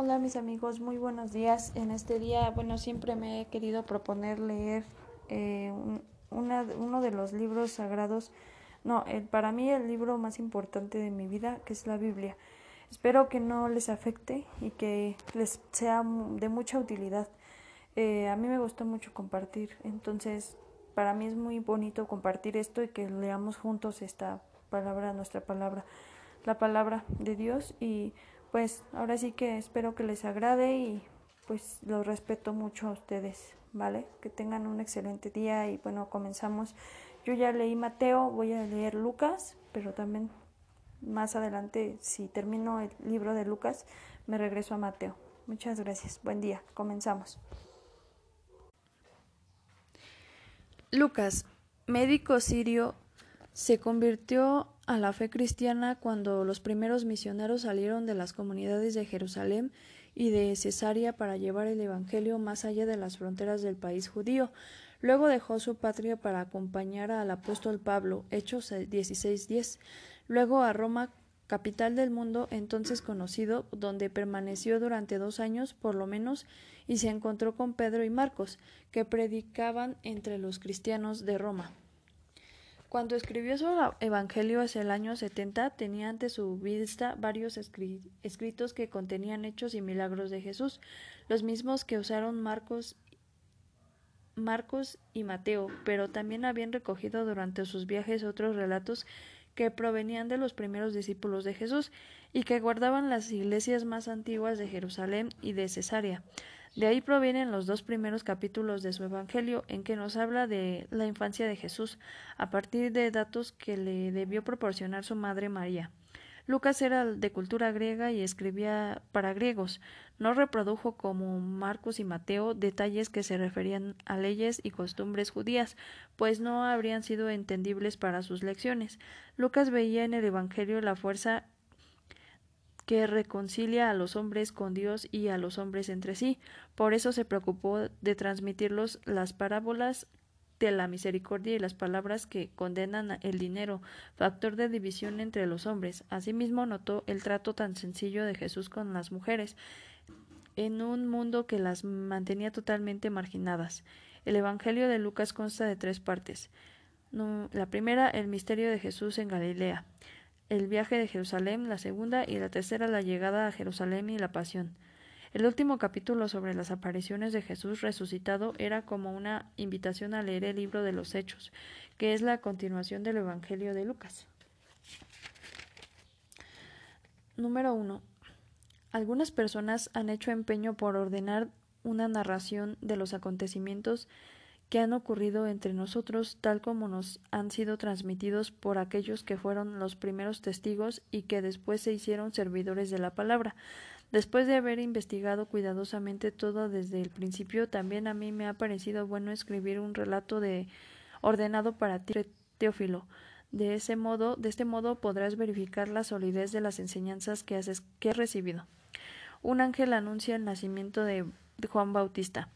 Hola mis amigos, muy buenos días. En este día, bueno, siempre me he querido proponer leer eh, una, uno de los libros sagrados, no, para mí el libro más importante de mi vida, que es la Biblia. Espero que no les afecte y que les sea de mucha utilidad. Eh, a mí me gusta mucho compartir, entonces para mí es muy bonito compartir esto y que leamos juntos esta palabra, nuestra palabra, la palabra de Dios y pues ahora sí que espero que les agrade y pues los respeto mucho a ustedes, ¿vale? Que tengan un excelente día y bueno, comenzamos. Yo ya leí Mateo, voy a leer Lucas, pero también más adelante, si termino el libro de Lucas, me regreso a Mateo. Muchas gracias. Buen día. Comenzamos. Lucas, médico sirio, se convirtió a la fe cristiana cuando los primeros misioneros salieron de las comunidades de Jerusalén y de Cesarea para llevar el Evangelio más allá de las fronteras del país judío. Luego dejó su patria para acompañar al apóstol Pablo, Hechos 16:10. Luego a Roma, capital del mundo entonces conocido, donde permaneció durante dos años por lo menos y se encontró con Pedro y Marcos, que predicaban entre los cristianos de Roma. Cuando escribió su Evangelio hacia el año 70, tenía ante su vista varios escritos que contenían hechos y milagros de Jesús, los mismos que usaron Marcos, Marcos y Mateo, pero también habían recogido durante sus viajes otros relatos que provenían de los primeros discípulos de Jesús y que guardaban las iglesias más antiguas de Jerusalén y de Cesarea. De ahí provienen los dos primeros capítulos de su Evangelio en que nos habla de la infancia de Jesús, a partir de datos que le debió proporcionar su madre María. Lucas era de cultura griega y escribía para griegos. No reprodujo como Marcos y Mateo detalles que se referían a leyes y costumbres judías, pues no habrían sido entendibles para sus lecciones. Lucas veía en el Evangelio la fuerza que reconcilia a los hombres con Dios y a los hombres entre sí. Por eso se preocupó de transmitirlos las parábolas de la misericordia y las palabras que condenan el dinero, factor de división entre los hombres. Asimismo notó el trato tan sencillo de Jesús con las mujeres, en un mundo que las mantenía totalmente marginadas. El Evangelio de Lucas consta de tres partes. La primera, el misterio de Jesús en Galilea el viaje de Jerusalén, la segunda y la tercera la llegada a Jerusalén y la pasión. El último capítulo sobre las apariciones de Jesús resucitado era como una invitación a leer el libro de los Hechos, que es la continuación del Evangelio de Lucas. Número 1. Algunas personas han hecho empeño por ordenar una narración de los acontecimientos que han ocurrido entre nosotros tal como nos han sido transmitidos por aquellos que fueron los primeros testigos y que después se hicieron servidores de la palabra. Después de haber investigado cuidadosamente todo desde el principio, también a mí me ha parecido bueno escribir un relato de ordenado para ti, Teófilo. De ese modo, de este modo podrás verificar la solidez de las enseñanzas que has, que recibido. Un ángel anuncia el nacimiento de Juan Bautista.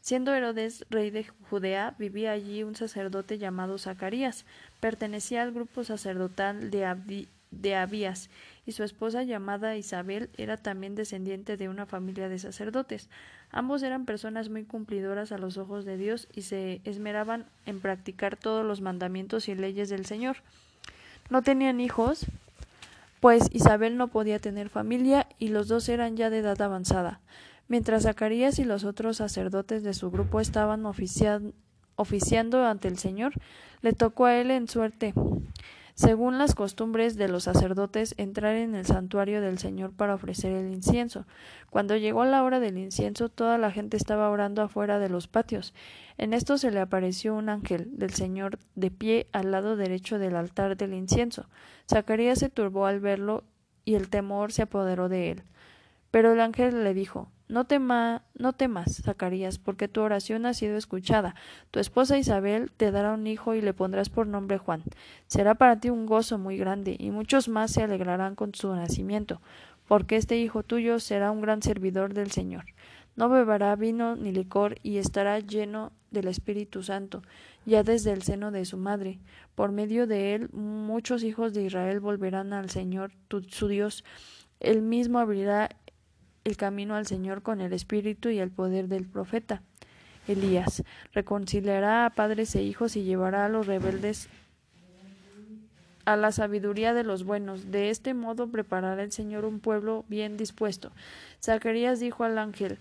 Siendo Herodes rey de Judea, vivía allí un sacerdote llamado Zacarías. Pertenecía al grupo sacerdotal de, Abías, y su esposa llamada Isabel era también descendiente de una familia de sacerdotes. Ambos eran personas muy cumplidoras a los ojos de Dios y se esmeraban en practicar todos los mandamientos y leyes del Señor. No tenían hijos, pues Isabel no podía tener familia y los dos eran ya de edad avanzada. Mientras Zacarías y los otros sacerdotes de su grupo estaban oficiando ante el Señor, le tocó a él en suerte, según las costumbres de los sacerdotes, entrar en el santuario del Señor para ofrecer el incienso. Cuando llegó la hora del incienso, toda la gente estaba orando afuera de los patios. En esto se le apareció un ángel del Señor de pie al lado derecho del altar del incienso. Zacarías se turbó al verlo y el temor se apoderó de él. Pero el ángel le dijo no, no temas, Zacarías, porque tu oración ha sido escuchada. Tu esposa Isabel te dará un hijo y le pondrás por nombre Juan. Será para ti un gozo muy grande, y muchos más se alegrarán con su nacimiento, porque este hijo tuyo será un gran servidor del Señor. No beberá vino ni licor, y estará lleno del Espíritu Santo, ya desde el seno de su madre. Por medio de él muchos hijos de Israel volverán al Señor su Dios. Él mismo abrirá el camino al Señor con el espíritu y el poder del profeta. Elías reconciliará a padres e hijos y llevará a los rebeldes a la sabiduría de los buenos. De este modo preparará el Señor un pueblo bien dispuesto. Zacarías dijo al ángel